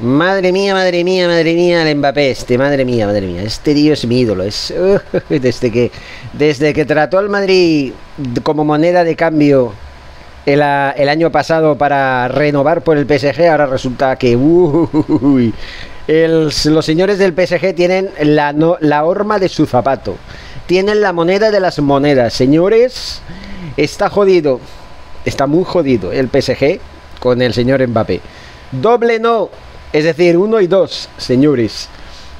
Madre mía, madre mía, madre mía, el Mbappé este, madre mía, madre mía. Este tío es mi ídolo. Es, desde, que, desde que trató al Madrid como moneda de cambio el, año pasado para renovar por el PSG, ahora resulta que los señores del PSG tienen la, la horma de su zapato. Tienen la moneda de las monedas. Señores, está jodido. Está muy jodido el PSG con el señor Mbappé. Doble no es decir, uno y dos, señores,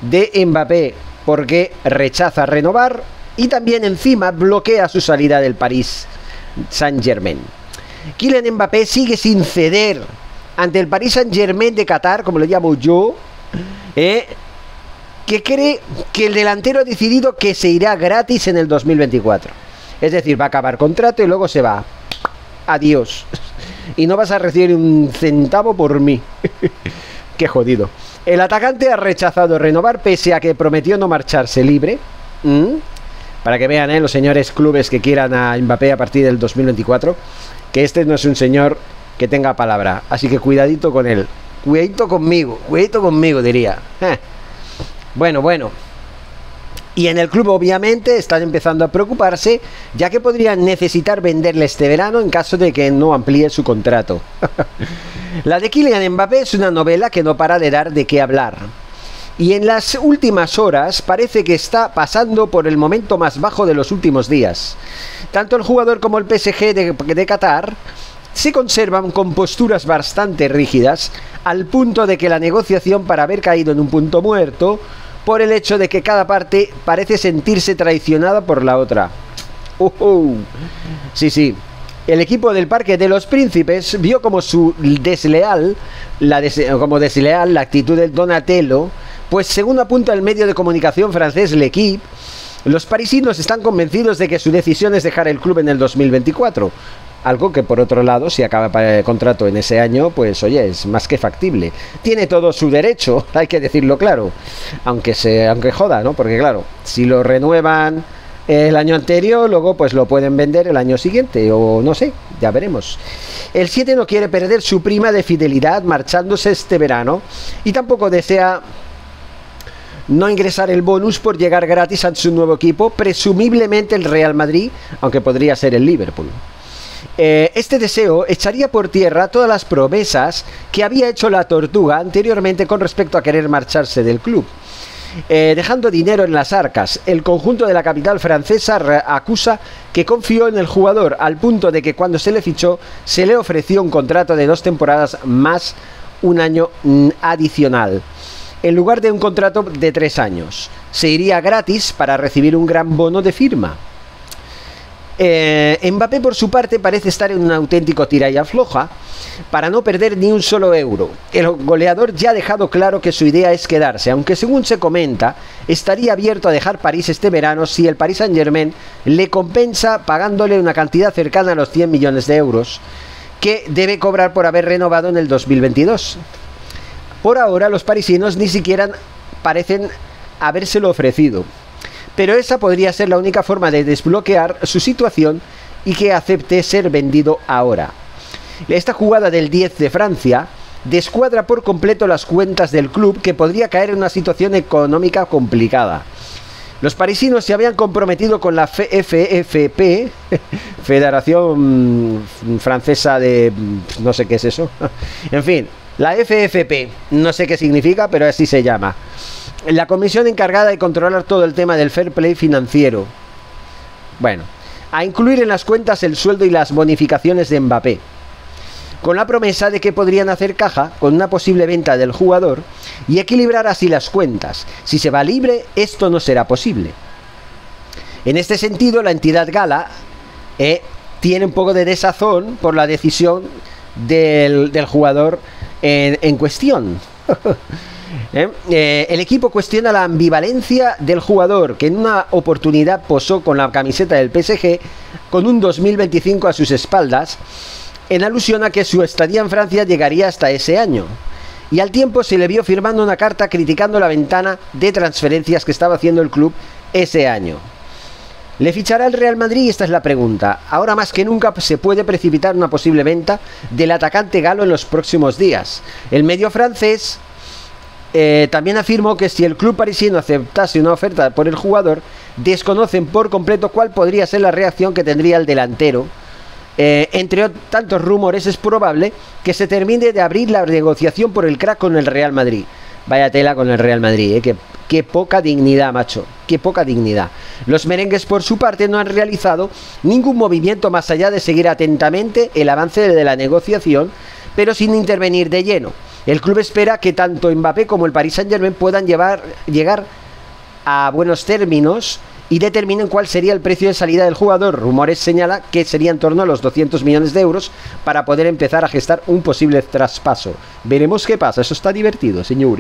de Mbappé, porque rechaza renovar y también encima bloquea su salida del París Saint-Germain. Kylian Mbappé sigue sin ceder ante el Paris Saint-Germain de Qatar, como lo llamo yo, eh, que cree que el delantero ha decidido que se irá gratis en el 2024. Es decir, va a acabar contrato y luego se va. Adiós. Y no vas a recibir un centavo por mí. Qué jodido. El atacante ha rechazado renovar pese a que prometió no marcharse libre. ¿Mm? Para que vean, ¿eh? los señores clubes que quieran a Mbappé a partir del 2024, que este no es un señor que tenga palabra. Así que cuidadito con él. Cuidadito conmigo, cuidadito conmigo, diría. Eh. Bueno, bueno. Y en el club obviamente están empezando a preocuparse, ya que podrían necesitar venderle este verano en caso de que no amplíe su contrato. La de Kylian Mbappé es una novela que no para de dar de qué hablar. Y en las últimas horas parece que está pasando por el momento más bajo de los últimos días. Tanto el jugador como el PSG de, de Qatar se conservan con posturas bastante rígidas, al punto de que la negociación para haber caído en un punto muerto por el hecho de que cada parte parece sentirse traicionada por la otra. Uh -huh. Sí, sí, el equipo del Parque de los Príncipes vio como su desleal, la como desleal la actitud del Donatello, pues según apunta el medio de comunicación francés L'Equipe, los parisinos están convencidos de que su decisión es dejar el club en el 2024. Algo que por otro lado, si acaba el contrato en ese año, pues oye, es más que factible. Tiene todo su derecho, hay que decirlo claro. Aunque se, aunque joda, ¿no? Porque claro, si lo renuevan el año anterior, luego pues lo pueden vender el año siguiente o no sé, ya veremos. El 7 no quiere perder su prima de fidelidad marchándose este verano y tampoco desea no ingresar el bonus por llegar gratis a su nuevo equipo, presumiblemente el Real Madrid, aunque podría ser el Liverpool. Eh, este deseo echaría por tierra todas las promesas que había hecho la tortuga anteriormente con respecto a querer marcharse del club. Eh, dejando dinero en las arcas. El conjunto de la capital francesa acusa que confió en el jugador al punto de que cuando se le fichó se le ofreció un contrato de dos temporadas más un año mm, adicional. En lugar de un contrato de tres años. Se iría gratis para recibir un gran bono de firma. Eh, Mbappé por su parte parece estar en un auténtico tira y afloja para no perder ni un solo euro. El goleador ya ha dejado claro que su idea es quedarse, aunque según se comenta, estaría abierto a dejar París este verano si el Paris Saint-Germain le compensa pagándole una cantidad cercana a los 100 millones de euros que debe cobrar por haber renovado en el 2022. Por ahora los parisinos ni siquiera parecen habérselo ofrecido. Pero esa podría ser la única forma de desbloquear su situación y que acepte ser vendido ahora. Esta jugada del 10 de Francia descuadra por completo las cuentas del club que podría caer en una situación económica complicada. Los parisinos se habían comprometido con la FFP, Federación Francesa de... no sé qué es eso. En fin, la FFP, no sé qué significa, pero así se llama. La comisión encargada de controlar todo el tema del fair play financiero. Bueno, a incluir en las cuentas el sueldo y las bonificaciones de Mbappé con la promesa de que podrían hacer caja con una posible venta del jugador y equilibrar así las cuentas. Si se va libre, esto no será posible. En este sentido, la entidad gala eh, tiene un poco de desazón por la decisión del, jugador en, cuestión. Eh, eh, el equipo cuestiona la ambivalencia del jugador que en una oportunidad posó con la camiseta del PSG con un 2025 a sus espaldas en alusión a que su estadía en Francia llegaría hasta ese año. Y al tiempo se le vio firmando una carta criticando la ventana de transferencias que estaba haciendo el club ese año. ¿Le fichará el Real Madrid? Esta es la pregunta. Ahora más que nunca se puede precipitar una posible venta del atacante galo en los próximos días. El medio francés Eh, también afirmó que si el club parisino aceptase una oferta por el jugador, desconocen por completo cuál podría ser la reacción que tendría el delantero. Eh, entre tantos rumores, es probable que se termine de abrir la negociación por el crack con el Real Madrid. Vaya tela con el Real Madrid, eh, qué poca dignidad, macho, qué poca dignidad. Los merengues, por su parte, no han realizado ningún movimiento más allá de seguir atentamente el avance de la negociación, pero sin intervenir de lleno. El club espera que tanto Mbappé como el Paris Saint-Germain puedan llegar a buenos términos y determinen cuál sería el precio de salida del jugador. Rumores señala que sería en torno a los 200 millones de euros para poder empezar a gestar un posible traspaso. Veremos qué pasa, eso está divertido, señor.